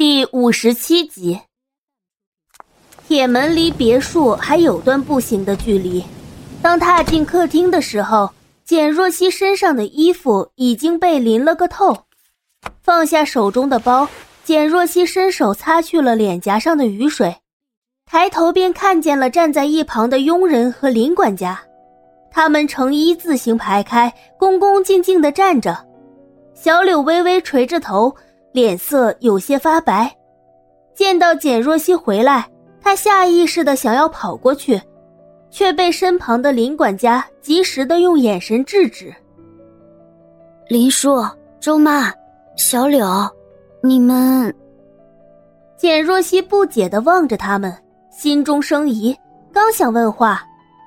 第五十七集，铁门离别墅还有段步行的距离。当踏进客厅的时候，简若曦身上的衣服已经被淋了个透。放下手中的包，简若曦伸手擦去了脸颊上的雨水，抬头便看见了站在一旁的佣人和林管家，他们呈一字形排开，恭恭敬敬地站着。小柳微微垂着头。脸色有些发白，见到简若曦回来，他下意识的想要跑过去，却被身旁的林管家及时的用眼神制止。林叔、周妈、小柳，你们……简若曦不解的望着他们，心中生疑，刚想问话，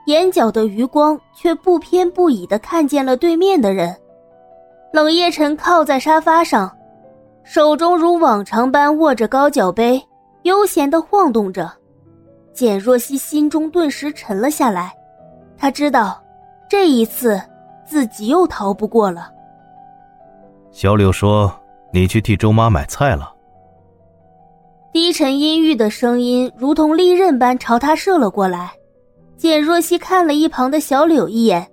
眼角的余光却不偏不倚的看见了对面的人，冷夜晨靠在沙发上。手中如往常般握着高脚杯，悠闲的晃动着。简若曦心中顿时沉了下来，她知道，这一次自己又逃不过了。小柳说：“你去替周妈买菜了。”低沉阴郁的声音如同利刃般朝他射了过来。简若曦看了一旁的小柳一眼，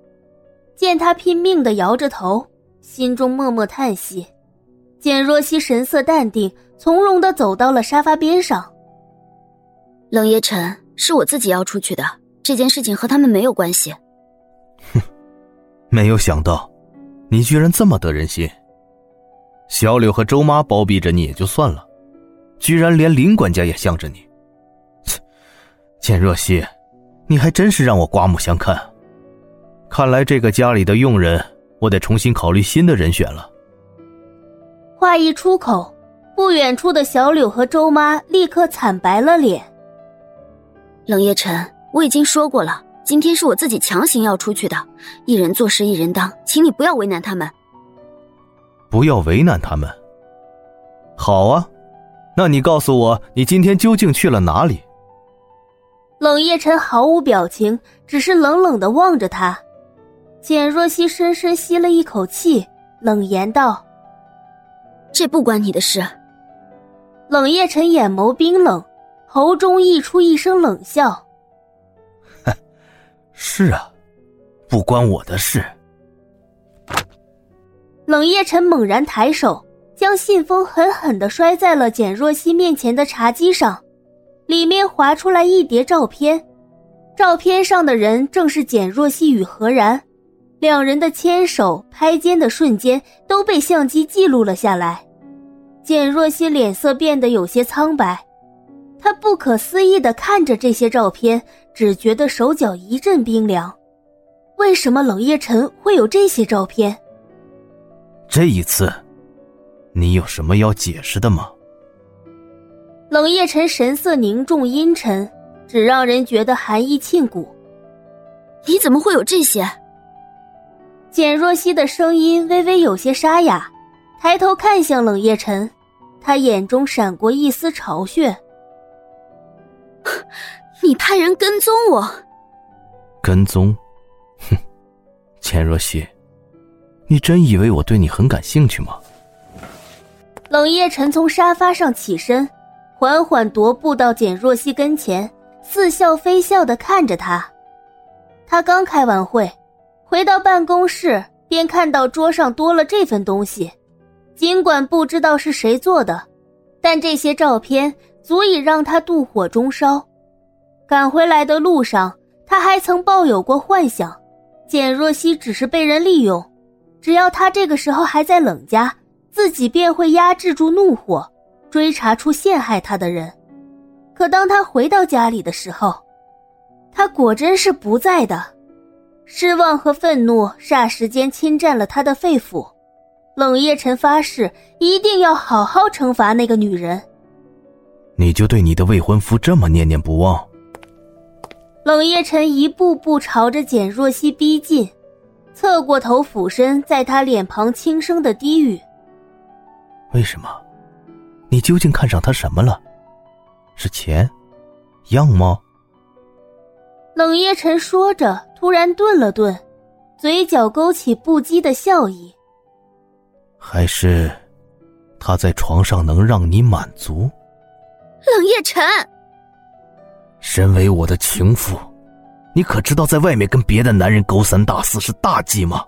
见他拼命的摇着头，心中默默叹息。简若曦神色淡定，从容的走到了沙发边上。冷夜晨，是我自己要出去的，这件事情和他们没有关系。哼，没有想到，你居然这么得人心。小柳和周妈包庇着你也就算了，居然连林管家也向着你。切，简若曦，你还真是让我刮目相看。看来这个家里的佣人，我得重新考虑新的人选了。话一出口，不远处的小柳和周妈立刻惨白了脸。冷夜晨，我已经说过了，今天是我自己强行要出去的，一人做事一人当，请你不要为难他们。不要为难他们。好啊，那你告诉我，你今天究竟去了哪里？冷夜晨毫无表情，只是冷冷的望着他。简若曦深深吸了一口气，冷言道。这不关你的事。冷夜晨眼眸冰冷，喉中溢出一声冷笑：“哼，是啊，不关我的事。”冷夜晨猛然抬手，将信封狠狠的摔在了简若曦面前的茶几上，里面滑出来一叠照片，照片上的人正是简若曦与何然。两人的牵手、拍肩的瞬间都被相机记录了下来。简若曦脸色变得有些苍白，她不可思议的看着这些照片，只觉得手脚一阵冰凉。为什么冷夜晨会有这些照片？这一次，你有什么要解释的吗？冷夜晨神色凝重阴沉，只让人觉得寒意沁骨。你怎么会有这些？简若曦的声音微微有些沙哑，抬头看向冷夜晨，他眼中闪过一丝嘲谑：“ 你派人跟踪我？跟踪？哼，简若曦，你真以为我对你很感兴趣吗？”冷夜晨从沙发上起身，缓缓踱步到简若曦跟前，似笑非笑的看着她。他刚开完会。回到办公室，便看到桌上多了这份东西。尽管不知道是谁做的，但这些照片足以让他妒火中烧。赶回来的路上，他还曾抱有过幻想：简若曦只是被人利用，只要他这个时候还在冷家，自己便会压制住怒火，追查出陷害他的人。可当他回到家里的时候，他果真是不在的。失望和愤怒霎时间侵占了他的肺腑，冷夜晨发誓一定要好好惩罚那个女人。你就对你的未婚夫这么念念不忘？冷夜晨一步步朝着简若曦逼近，侧过头俯身在她脸庞轻声的低语：“为什么？你究竟看上他什么了？是钱？样貌？”冷夜晨说着。突然顿了顿，嘴角勾起不羁的笑意。还是，他在床上能让你满足？冷夜晨，身为我的情妇，你可知道在外面跟别的男人勾三搭四是大忌吗？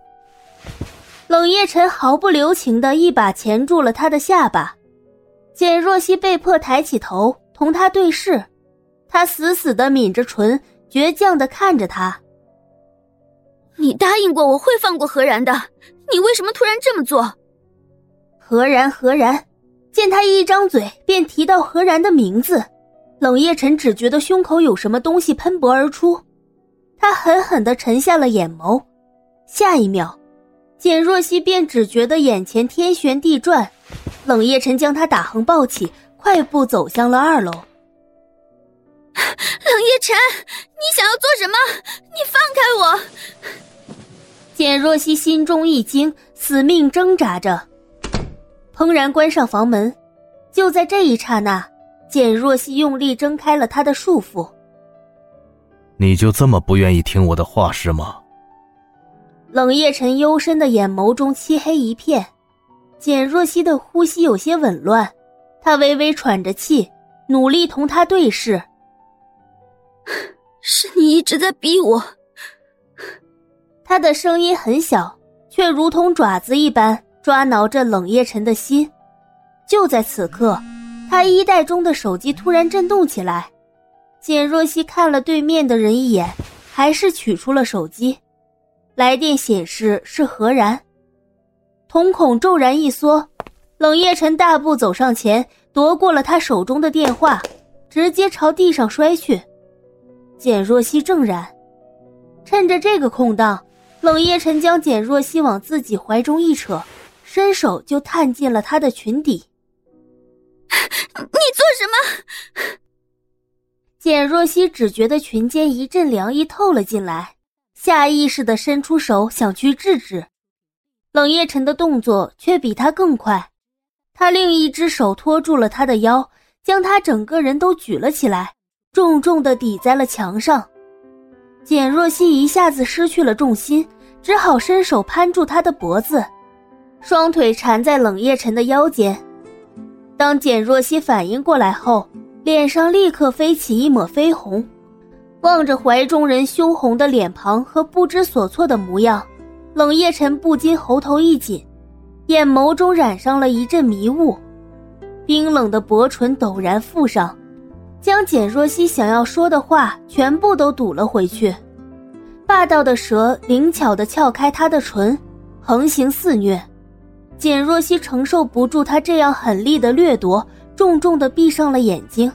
冷夜晨毫不留情的一把钳住了他的下巴，简若曦被迫抬起头同他对视，他死死的抿着唇，倔强的看着他。你答应过我会放过何然的，你为什么突然这么做？何然，何然，见他一张嘴便提到何然的名字，冷夜晨只觉得胸口有什么东西喷薄而出，他狠狠的沉下了眼眸，下一秒。简若曦便只觉得眼前天旋地转，冷夜晨将她打横抱起，快步走向了二楼。冷夜晨，你想要做什么？你放开我！简若曦心中一惊，死命挣扎着，砰然关上房门。就在这一刹那，简若曦用力挣开了他的束缚。你就这么不愿意听我的话是吗？冷夜晨幽深的眼眸中漆黑一片，简若曦的呼吸有些紊乱，她微微喘着气，努力同他对视。是你一直在逼我。他的声音很小，却如同爪子一般抓挠着冷夜晨的心。就在此刻，他衣袋中的手机突然震动起来，简若曦看了对面的人一眼，还是取出了手机。来电显示是何然，瞳孔骤然一缩，冷夜晨大步走上前，夺过了他手中的电话，直接朝地上摔去。简若曦正然，趁着这个空档，冷夜晨将简若曦往自己怀中一扯，伸手就探进了她的裙底。你做什么？简若曦只觉得裙间一阵凉意透了进来。下意识的伸出手想去制止，冷夜晨的动作却比他更快，他另一只手托住了他的腰，将他整个人都举了起来，重重的抵在了墙上。简若曦一下子失去了重心，只好伸手攀住他的脖子，双腿缠在冷夜晨的腰间。当简若曦反应过来后，脸上立刻飞起一抹绯红。望着怀中人羞红的脸庞和不知所措的模样，冷夜晨不禁喉头一紧，眼眸中染上了一阵迷雾，冰冷的薄唇陡然覆上，将简若曦想要说的话全部都堵了回去。霸道的舌灵巧地撬开她的唇，横行肆虐。简若曦承受不住他这样狠厉的掠夺，重重地闭上了眼睛。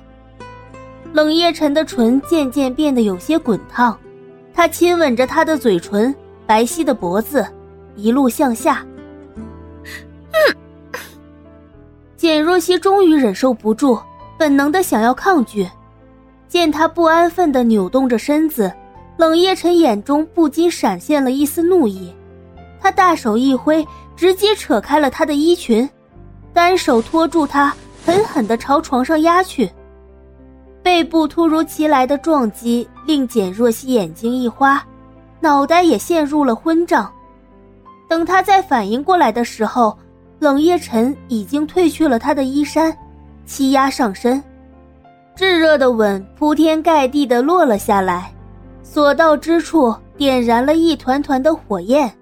冷夜晨的唇渐渐变得有些滚烫，他亲吻着她的嘴唇、白皙的脖子，一路向下。简若曦终于忍受不住，本能的想要抗拒。见他不安分的扭动着身子，冷夜晨眼中不禁闪现了一丝怒意。他大手一挥，直接扯开了她的衣裙，单手托住她，狠狠的朝床上压去。背部突如其来的撞击令简若曦眼睛一花，脑袋也陷入了昏胀。等他再反应过来的时候，冷夜晨已经褪去了他的衣衫，欺压上身，炙热的吻铺天盖地的落了下来，所到之处点燃了一团团的火焰。